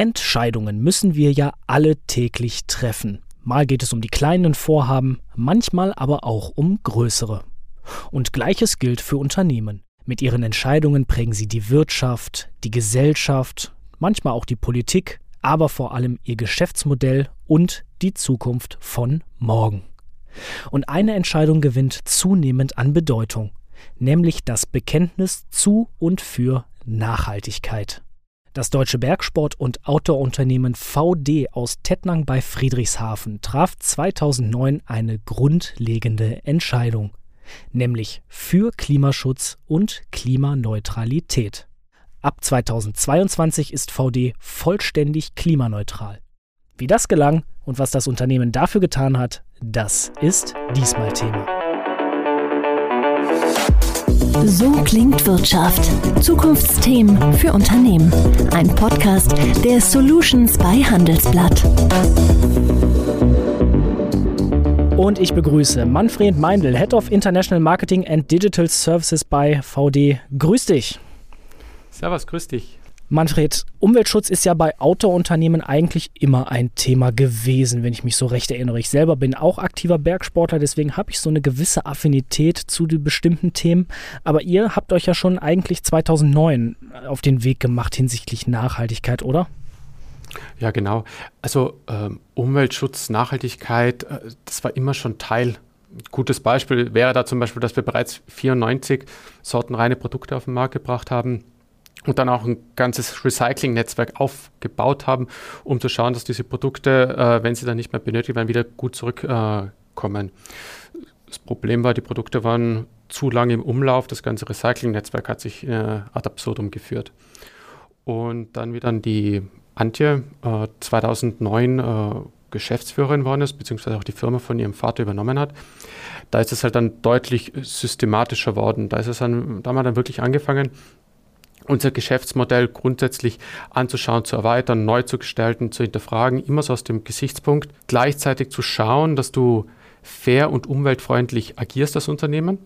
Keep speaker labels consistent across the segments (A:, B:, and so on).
A: Entscheidungen müssen wir ja alle täglich treffen. Mal geht es um die kleinen Vorhaben, manchmal aber auch um größere. Und gleiches gilt für Unternehmen. Mit ihren Entscheidungen prägen sie die Wirtschaft, die Gesellschaft, manchmal auch die Politik, aber vor allem ihr Geschäftsmodell und die Zukunft von morgen. Und eine Entscheidung gewinnt zunehmend an Bedeutung, nämlich das Bekenntnis zu und für Nachhaltigkeit. Das deutsche Bergsport- und Outdoor-Unternehmen VD aus Tettnang bei Friedrichshafen traf 2009 eine grundlegende Entscheidung, nämlich für Klimaschutz und Klimaneutralität. Ab 2022 ist VD vollständig klimaneutral. Wie das gelang und was das Unternehmen dafür getan hat, das ist diesmal Thema.
B: So klingt Wirtschaft. Zukunftsthemen für Unternehmen. Ein Podcast der Solutions bei Handelsblatt.
A: Und ich begrüße Manfred Meindl, Head of International Marketing and Digital Services bei VD. Grüß dich.
C: Servus, grüß dich.
A: Manfred, Umweltschutz ist ja bei Outdoor-Unternehmen eigentlich immer ein Thema gewesen, wenn ich mich so recht erinnere. Ich selber bin auch aktiver Bergsportler, deswegen habe ich so eine gewisse Affinität zu den bestimmten Themen. Aber ihr habt euch ja schon eigentlich 2009 auf den Weg gemacht hinsichtlich Nachhaltigkeit, oder?
C: Ja, genau. Also ähm, Umweltschutz, Nachhaltigkeit, äh, das war immer schon Teil ein gutes Beispiel wäre da zum Beispiel, dass wir bereits 94 sortenreine Produkte auf den Markt gebracht haben und dann auch ein ganzes Recycling-Netzwerk aufgebaut haben, um zu schauen, dass diese Produkte, äh, wenn sie dann nicht mehr benötigt werden, wieder gut zurückkommen. Äh, das Problem war, die Produkte waren zu lange im Umlauf, das ganze Recycling-Netzwerk hat sich äh, ad absurdum geführt. Und dann, wie dann die Antje äh, 2009 äh, Geschäftsführerin worden ist, beziehungsweise auch die Firma von ihrem Vater übernommen hat, da ist es halt dann deutlich systematischer worden. Da ist es dann, da haben wir dann wirklich angefangen, unser Geschäftsmodell grundsätzlich anzuschauen, zu erweitern, neu zu gestalten, zu hinterfragen, immer so aus dem Gesichtspunkt, gleichzeitig zu schauen, dass du fair und umweltfreundlich agierst als Unternehmen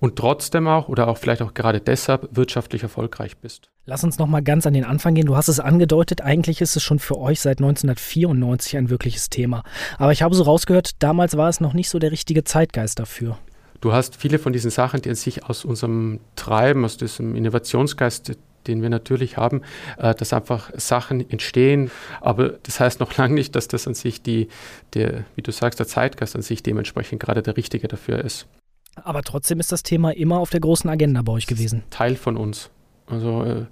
C: und trotzdem auch oder auch vielleicht auch gerade deshalb wirtschaftlich erfolgreich bist.
A: Lass uns noch mal ganz an den Anfang gehen. Du hast es angedeutet, eigentlich ist es schon für euch seit 1994 ein wirkliches Thema. Aber ich habe so rausgehört, damals war es noch nicht so der richtige Zeitgeist dafür.
C: Du hast viele von diesen Sachen, die an sich aus unserem Treiben, aus diesem Innovationsgeist, den wir natürlich haben, äh, dass einfach Sachen entstehen. Aber das heißt noch lange nicht, dass das an sich die, der, wie du sagst, der Zeitgeist an sich dementsprechend gerade der richtige dafür ist.
A: Aber trotzdem ist das Thema immer auf der großen Agenda bei euch gewesen.
C: Teil von uns. Also äh,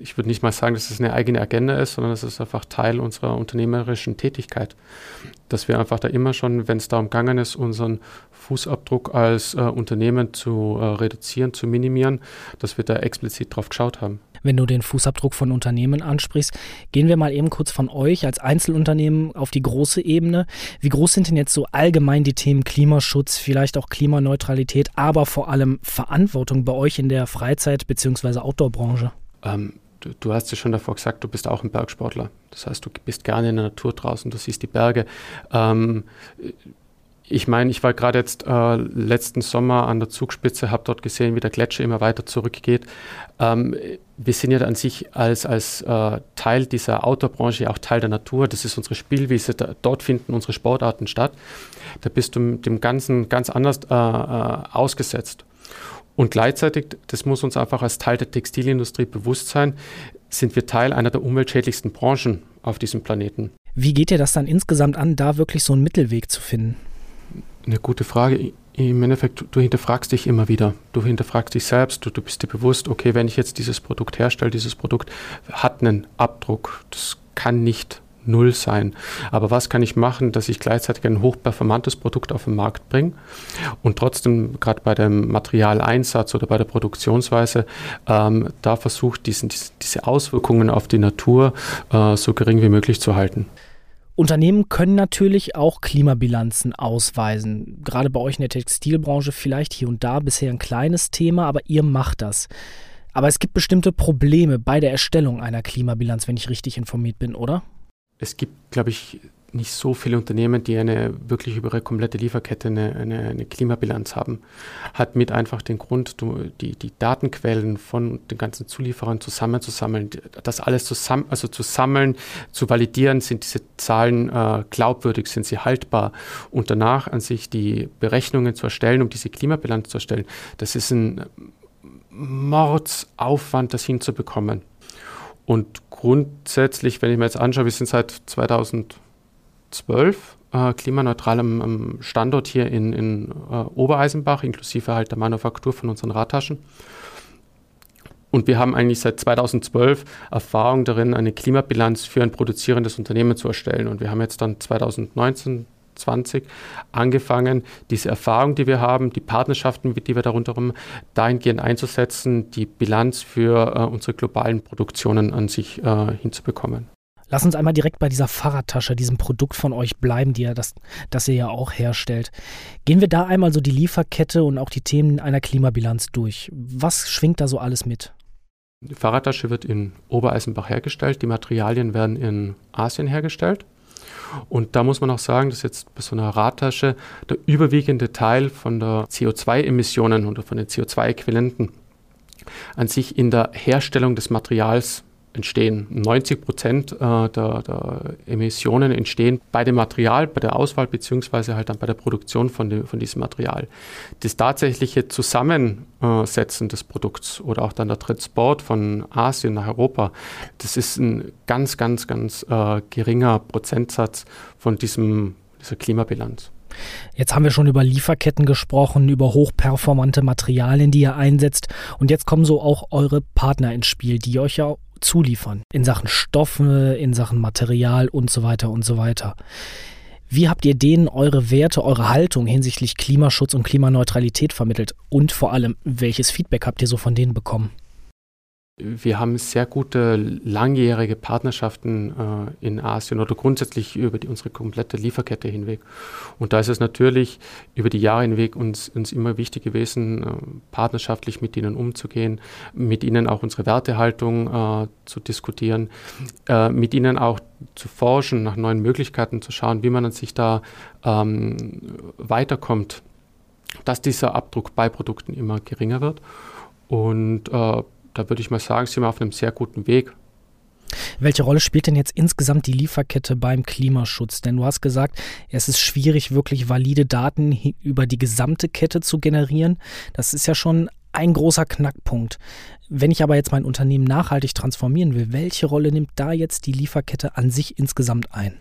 C: ich würde nicht mal sagen, dass es eine eigene Agenda ist, sondern es ist einfach Teil unserer unternehmerischen Tätigkeit. Dass wir einfach da immer schon, wenn es darum gegangen ist, unseren Fußabdruck als äh, Unternehmen zu äh, reduzieren, zu minimieren, dass wir da explizit drauf geschaut haben.
A: Wenn du den Fußabdruck von Unternehmen ansprichst, gehen wir mal eben kurz von euch als Einzelunternehmen auf die große Ebene. Wie groß sind denn jetzt so allgemein die Themen Klimaschutz, vielleicht auch Klimaneutralität, aber vor allem Verantwortung bei euch in der Freizeit- bzw. Outdoor-Branche?
C: Ähm, du, du, hast ja schon davor gesagt, du bist auch ein Bergsportler. Das heißt, du bist gerne in der Natur draußen, du siehst die Berge. Ähm, ich meine, ich war gerade jetzt äh, letzten Sommer an der Zugspitze, habe dort gesehen, wie der Gletscher immer weiter zurückgeht. Ähm, wir sind ja an sich als, als äh, Teil dieser Outdoor-Branche auch Teil der Natur. Das ist unsere Spielwiese. Da, dort finden unsere Sportarten statt. Da bist du dem Ganzen ganz anders äh, äh ausgesetzt. Und gleichzeitig, das muss uns einfach als Teil der Textilindustrie bewusst sein, sind wir Teil einer der umweltschädlichsten Branchen auf diesem Planeten.
A: Wie geht ihr das dann insgesamt an, da wirklich so einen Mittelweg zu finden?
C: Eine gute Frage. Im Endeffekt, du hinterfragst dich immer wieder. Du hinterfragst dich selbst. Du, du bist dir bewusst, okay, wenn ich jetzt dieses Produkt herstelle, dieses Produkt hat einen Abdruck. Das kann nicht null sein. Aber was kann ich machen, dass ich gleichzeitig ein hochperformantes Produkt auf den Markt bringe und trotzdem gerade bei dem Materialeinsatz oder bei der Produktionsweise ähm, da versucht, diesen, diese Auswirkungen auf die Natur äh, so gering wie möglich zu halten.
A: Unternehmen können natürlich auch Klimabilanzen ausweisen. Gerade bei euch in der Textilbranche vielleicht hier und da bisher ein kleines Thema, aber ihr macht das. Aber es gibt bestimmte Probleme bei der Erstellung einer Klimabilanz, wenn ich richtig informiert bin, oder?
C: Es gibt, glaube ich, nicht so viele Unternehmen, die eine wirklich über ihre komplette Lieferkette eine, eine, eine Klimabilanz haben. Hat mit einfach den Grund, die, die Datenquellen von den ganzen Zulieferern zusammenzusammeln, das alles zusammen, also zu sammeln, zu validieren, sind diese Zahlen äh, glaubwürdig, sind sie haltbar und danach an sich die Berechnungen zu erstellen, um diese Klimabilanz zu erstellen. Das ist ein Mordsaufwand, das hinzubekommen. Und grundsätzlich, wenn ich mir jetzt anschaue, wir sind seit 2012 äh, klimaneutral am, am, Standort hier in, in äh, Obereisenbach, inklusive halt der Manufaktur von unseren Radtaschen. Und wir haben eigentlich seit 2012 Erfahrung darin, eine Klimabilanz für ein produzierendes Unternehmen zu erstellen. Und wir haben jetzt dann 2019, 20 angefangen, diese Erfahrung, die wir haben, die Partnerschaften, die wir darunter haben, dahingehend einzusetzen, die Bilanz für äh, unsere globalen Produktionen an sich äh, hinzubekommen.
A: Lass uns einmal direkt bei dieser Fahrradtasche, diesem Produkt von euch bleiben, die ja das, das ihr ja auch herstellt. Gehen wir da einmal so die Lieferkette und auch die Themen einer Klimabilanz durch. Was schwingt da so alles mit?
C: Die Fahrradtasche wird in Obereisenbach hergestellt, die Materialien werden in Asien hergestellt. Und da muss man auch sagen, dass jetzt bei so einer Radtasche der überwiegende Teil von der CO2-Emissionen oder von den CO2-Äquivalenten an sich in der Herstellung des Materials entstehen. 90 Prozent äh, der, der, Emissionen entstehen bei dem Material, bei der Auswahl beziehungsweise halt dann bei der Produktion von, dem, von diesem Material. Das tatsächliche Zusammensetzen des Produkts oder auch dann der Transport von Asien nach Europa, das ist ein ganz, ganz, ganz äh, geringer Prozentsatz von diesem, dieser Klimabilanz.
A: Jetzt haben wir schon über Lieferketten gesprochen, über hochperformante Materialien, die ihr einsetzt. Und jetzt kommen so auch eure Partner ins Spiel, die euch ja zuliefern. In Sachen Stoffe, in Sachen Material und so weiter und so weiter. Wie habt ihr denen eure Werte, eure Haltung hinsichtlich Klimaschutz und Klimaneutralität vermittelt? Und vor allem, welches Feedback habt ihr so von denen bekommen?
C: Wir haben sehr gute langjährige Partnerschaften äh, in Asien oder grundsätzlich über die, unsere komplette Lieferkette hinweg. Und da ist es natürlich über die Jahre hinweg uns, uns immer wichtig gewesen, äh, partnerschaftlich mit ihnen umzugehen, mit ihnen auch unsere Wertehaltung äh, zu diskutieren, äh, mit ihnen auch zu forschen, nach neuen Möglichkeiten zu schauen, wie man sich da ähm, weiterkommt, dass dieser Abdruck bei Produkten immer geringer wird. Und äh, da würde ich mal sagen, sind wir auf einem sehr guten Weg.
A: Welche Rolle spielt denn jetzt insgesamt die Lieferkette beim Klimaschutz? Denn du hast gesagt, es ist schwierig, wirklich valide Daten über die gesamte Kette zu generieren. Das ist ja schon ein großer Knackpunkt. Wenn ich aber jetzt mein Unternehmen nachhaltig transformieren will, welche Rolle nimmt da jetzt die Lieferkette an sich insgesamt ein?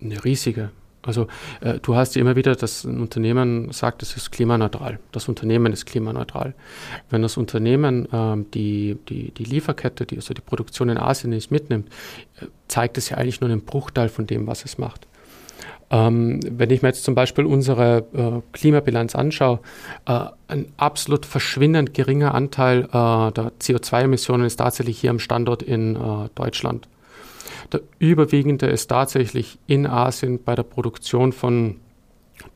C: Eine riesige. Also äh, du hast ja immer wieder, dass ein Unternehmen sagt, es ist klimaneutral. Das Unternehmen ist klimaneutral. Wenn das Unternehmen ähm, die, die, die Lieferkette, die, also die Produktion in Asien nicht mitnimmt, äh, zeigt es ja eigentlich nur einen Bruchteil von dem, was es macht. Ähm, wenn ich mir jetzt zum Beispiel unsere äh, Klimabilanz anschaue, äh, ein absolut verschwindend geringer Anteil äh, der CO2-Emissionen ist tatsächlich hier am Standort in äh, Deutschland. Der überwiegende ist tatsächlich in Asien bei der Produktion von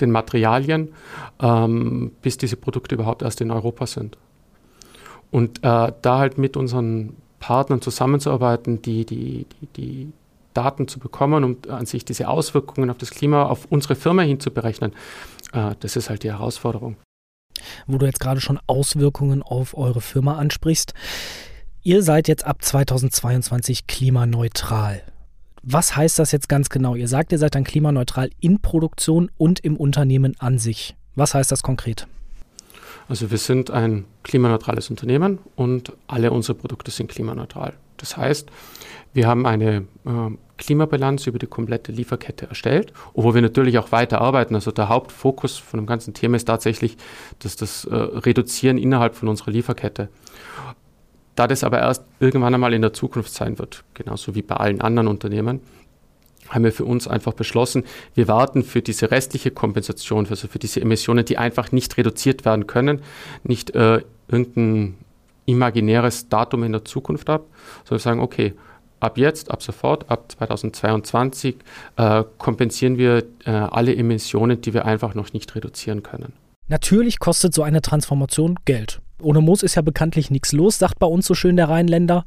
C: den Materialien, ähm, bis diese Produkte überhaupt erst in Europa sind. Und äh, da halt mit unseren Partnern zusammenzuarbeiten, die, die, die, die Daten zu bekommen, um an sich diese Auswirkungen auf das Klima, auf unsere Firma hin zu berechnen, äh, das ist halt die Herausforderung.
A: Wo du jetzt gerade schon Auswirkungen auf eure Firma ansprichst. Ihr seid jetzt ab 2022 klimaneutral. Was heißt das jetzt ganz genau? Ihr sagt, ihr seid dann klimaneutral in Produktion und im Unternehmen an sich. Was heißt das konkret?
C: Also wir sind ein klimaneutrales Unternehmen und alle unsere Produkte sind klimaneutral. Das heißt, wir haben eine äh, Klimabilanz über die komplette Lieferkette erstellt, wo wir natürlich auch weiter arbeiten. Also der Hauptfokus von dem ganzen Thema ist tatsächlich dass das äh, Reduzieren innerhalb von unserer Lieferkette. Da das aber erst irgendwann einmal in der Zukunft sein wird, genauso wie bei allen anderen Unternehmen, haben wir für uns einfach beschlossen, wir warten für diese restliche Kompensation, also für diese Emissionen, die einfach nicht reduziert werden können, nicht äh, irgendein imaginäres Datum in der Zukunft ab, sondern sagen, okay, ab jetzt, ab sofort, ab 2022 äh, kompensieren wir äh, alle Emissionen, die wir einfach noch nicht reduzieren können.
A: Natürlich kostet so eine Transformation Geld. Ohne Moos ist ja bekanntlich nichts los, sagt bei uns so schön der Rheinländer.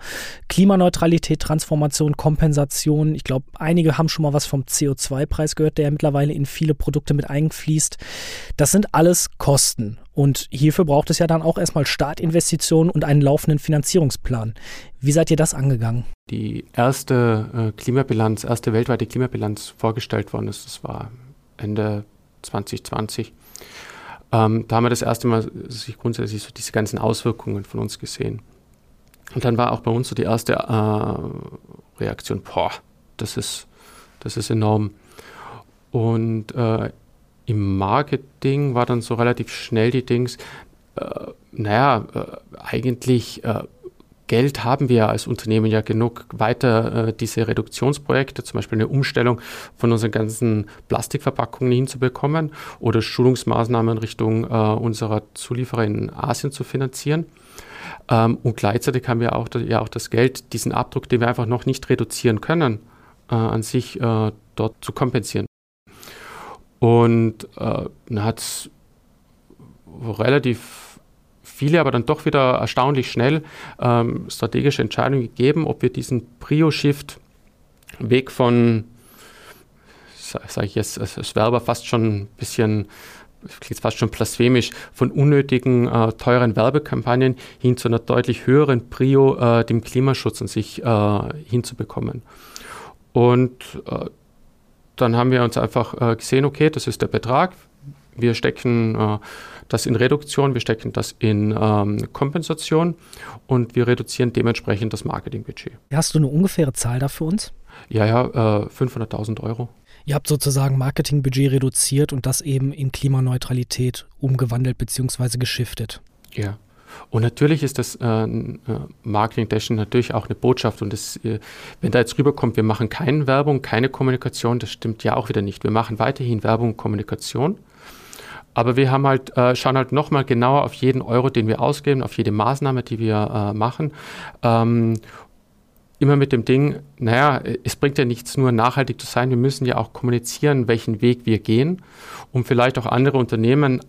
A: Klimaneutralität, Transformation, Kompensation. Ich glaube, einige haben schon mal was vom CO2-Preis gehört, der ja mittlerweile in viele Produkte mit einfließt. Das sind alles Kosten. Und hierfür braucht es ja dann auch erstmal Startinvestitionen und einen laufenden Finanzierungsplan. Wie seid ihr das angegangen?
C: Die erste äh, Klimabilanz, erste weltweite Klimabilanz vorgestellt worden ist, das war Ende 2020. Ähm, da haben wir das erste Mal sich grundsätzlich so diese ganzen Auswirkungen von uns gesehen. Und dann war auch bei uns so die erste äh, Reaktion, boah, das ist, das ist enorm. Und äh, im Marketing war dann so relativ schnell die Dings, äh, naja, äh, eigentlich äh, Geld haben wir als Unternehmen ja genug, weiter äh, diese Reduktionsprojekte, zum Beispiel eine Umstellung von unseren ganzen Plastikverpackungen hinzubekommen oder Schulungsmaßnahmen Richtung äh, unserer Zulieferer in Asien zu finanzieren. Ähm, und gleichzeitig haben wir auch, ja auch das Geld, diesen Abdruck, den wir einfach noch nicht reduzieren können, äh, an sich äh, dort zu kompensieren. Und äh, hat es relativ viele aber dann doch wieder erstaunlich schnell ähm, strategische Entscheidungen gegeben, ob wir diesen Prio-Shift Weg von, sage ich jetzt, es wäre aber fast schon ein bisschen klingt fast schon blasphemisch, von unnötigen, äh, teuren Werbekampagnen hin zu einer deutlich höheren Prio, äh, dem Klimaschutz an sich äh, hinzubekommen. Und äh, dann haben wir uns einfach äh, gesehen, okay, das ist der Betrag. Wir stecken äh, das in Reduktion, wir stecken das in ähm, Kompensation und wir reduzieren dementsprechend das Marketingbudget.
A: Hast du eine ungefähre Zahl da für uns?
C: Ja, ja, äh, 500.000 Euro.
A: Ihr habt sozusagen Marketingbudget reduziert und das eben in Klimaneutralität umgewandelt bzw. geschiftet.
C: Ja. Und natürlich ist das äh, äh Marketing Dash natürlich auch eine Botschaft. Und das, äh, wenn da jetzt rüberkommt, wir machen keine Werbung, keine Kommunikation, das stimmt ja auch wieder nicht. Wir machen weiterhin Werbung und Kommunikation. Aber wir haben halt, äh, schauen halt nochmal genauer auf jeden Euro, den wir ausgeben, auf jede Maßnahme, die wir äh, machen. Ähm, immer mit dem Ding, naja, es bringt ja nichts nur nachhaltig zu sein, wir müssen ja auch kommunizieren, welchen Weg wir gehen, um vielleicht auch andere Unternehmen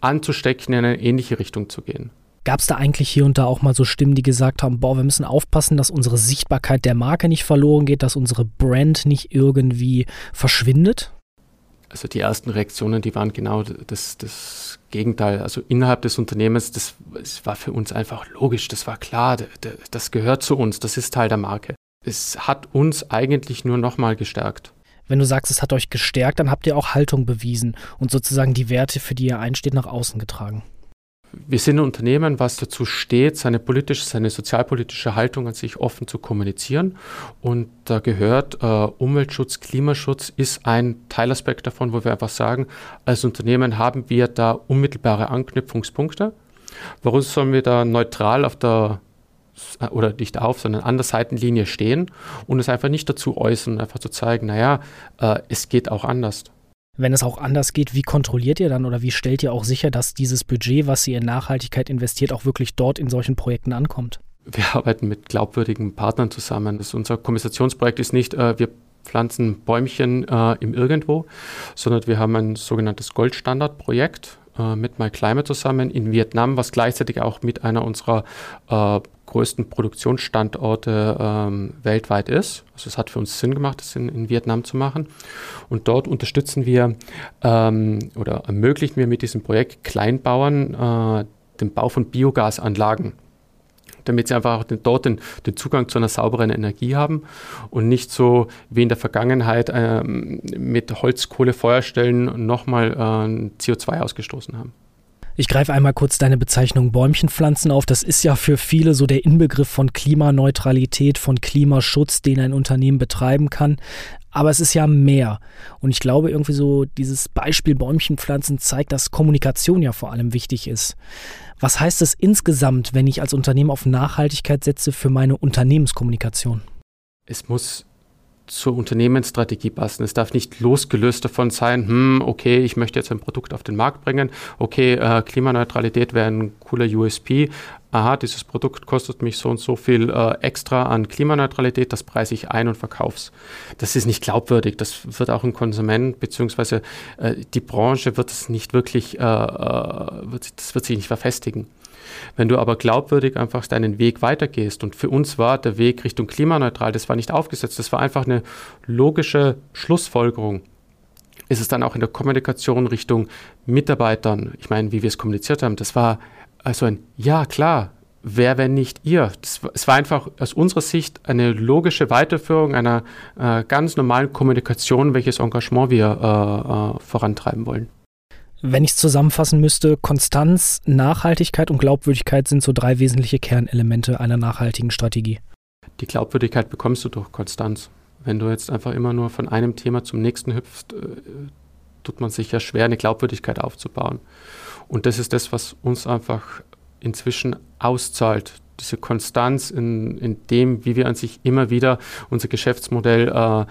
C: anzustecken, in eine ähnliche Richtung zu gehen.
A: Gab es da eigentlich hier und da auch mal so Stimmen, die gesagt haben, boah, wir müssen aufpassen, dass unsere Sichtbarkeit der Marke nicht verloren geht, dass unsere Brand nicht irgendwie verschwindet?
C: Also die ersten Reaktionen, die waren genau das, das Gegenteil. Also innerhalb des Unternehmens, das, das war für uns einfach logisch, das war klar, das gehört zu uns, das ist Teil der Marke. Es hat uns eigentlich nur nochmal gestärkt.
A: Wenn du sagst, es hat euch gestärkt, dann habt ihr auch Haltung bewiesen und sozusagen die Werte, für die ihr einsteht, nach außen getragen
C: wir sind ein Unternehmen, was dazu steht, seine politische, seine sozialpolitische Haltung an sich offen zu kommunizieren. Und da gehört äh, Umweltschutz, Klimaschutz ist ein Teilaspekt davon, wo wir einfach sagen, als Unternehmen haben wir da unmittelbare Anknüpfungspunkte. Warum sollen wir da neutral auf der oder nicht auf, sondern an der Seitenlinie stehen und es einfach nicht dazu äußern, einfach zu zeigen, naja, äh, es geht auch anders
A: wenn es auch anders geht, wie kontrolliert ihr dann oder wie stellt ihr auch sicher, dass dieses Budget, was ihr in Nachhaltigkeit investiert, auch wirklich dort in solchen Projekten ankommt?
C: Wir arbeiten mit glaubwürdigen Partnern zusammen. Das unser Kommissationsprojekt ist nicht, äh, wir pflanzen Bäumchen äh, im Irgendwo, sondern wir haben ein sogenanntes Goldstandardprojekt äh, mit MyClimate zusammen in Vietnam, was gleichzeitig auch mit einer unserer äh, größten Produktionsstandorte ähm, weltweit ist. Also es hat für uns Sinn gemacht, das in, in Vietnam zu machen. Und dort unterstützen wir ähm, oder ermöglichen wir mit diesem Projekt Kleinbauern äh, den Bau von Biogasanlagen damit sie einfach auch den, dort den, den, Zugang zu einer sauberen Energie haben und nicht so wie in der Vergangenheit ähm, mit Holzkohlefeuerstellen nochmal äh, CO2 ausgestoßen haben.
A: Ich greife einmal kurz deine Bezeichnung Bäumchenpflanzen auf. Das ist ja für viele so der Inbegriff von Klimaneutralität, von Klimaschutz, den ein Unternehmen betreiben kann. Aber es ist ja mehr. Und ich glaube, irgendwie so dieses Beispiel Bäumchenpflanzen zeigt, dass Kommunikation ja vor allem wichtig ist. Was heißt es insgesamt, wenn ich als Unternehmen auf Nachhaltigkeit setze für meine Unternehmenskommunikation?
C: Es muss zur Unternehmensstrategie passen. Es darf nicht losgelöst davon sein, hm, okay, ich möchte jetzt ein Produkt auf den Markt bringen, okay, äh, Klimaneutralität wäre ein cooler USP, aha, dieses Produkt kostet mich so und so viel äh, extra an Klimaneutralität, das preise ich ein und verkauf's. Das ist nicht glaubwürdig, das wird auch ein Konsument, beziehungsweise äh, die Branche wird es nicht wirklich, äh, äh, wird, das wird sich nicht verfestigen. Wenn du aber glaubwürdig einfach deinen Weg weitergehst und für uns war der Weg Richtung klimaneutral, das war nicht aufgesetzt, das war einfach eine logische Schlussfolgerung. Ist es dann auch in der Kommunikation Richtung Mitarbeitern, ich meine, wie wir es kommuniziert haben, das war also ein Ja, klar, wer, wenn nicht ihr? Das, es war einfach aus unserer Sicht eine logische Weiterführung einer äh, ganz normalen Kommunikation, welches Engagement wir äh, äh, vorantreiben wollen.
A: Wenn ich es zusammenfassen müsste, Konstanz, Nachhaltigkeit und Glaubwürdigkeit sind so drei wesentliche Kernelemente einer nachhaltigen Strategie.
C: Die Glaubwürdigkeit bekommst du durch Konstanz. Wenn du jetzt einfach immer nur von einem Thema zum nächsten hüpfst, äh, tut man sich ja schwer, eine Glaubwürdigkeit aufzubauen. Und das ist das, was uns einfach inzwischen auszahlt. Diese Konstanz in, in dem, wie wir an sich immer wieder unser Geschäftsmodell äh, äh,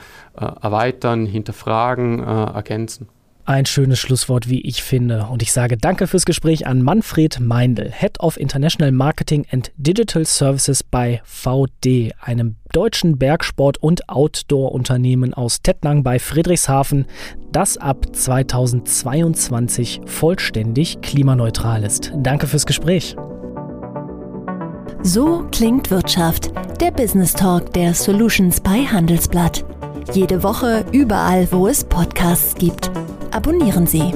C: erweitern, hinterfragen, äh, ergänzen.
A: Ein schönes Schlusswort, wie ich finde. Und ich sage Danke fürs Gespräch an Manfred Meindl, Head of International Marketing and Digital Services bei VD, einem deutschen Bergsport- und Outdoor-Unternehmen aus Tettnang bei Friedrichshafen, das ab 2022 vollständig klimaneutral ist. Danke fürs Gespräch.
B: So klingt Wirtschaft, der Business Talk der Solutions bei Handelsblatt. Jede Woche überall, wo es Podcasts gibt abonnieren Sie.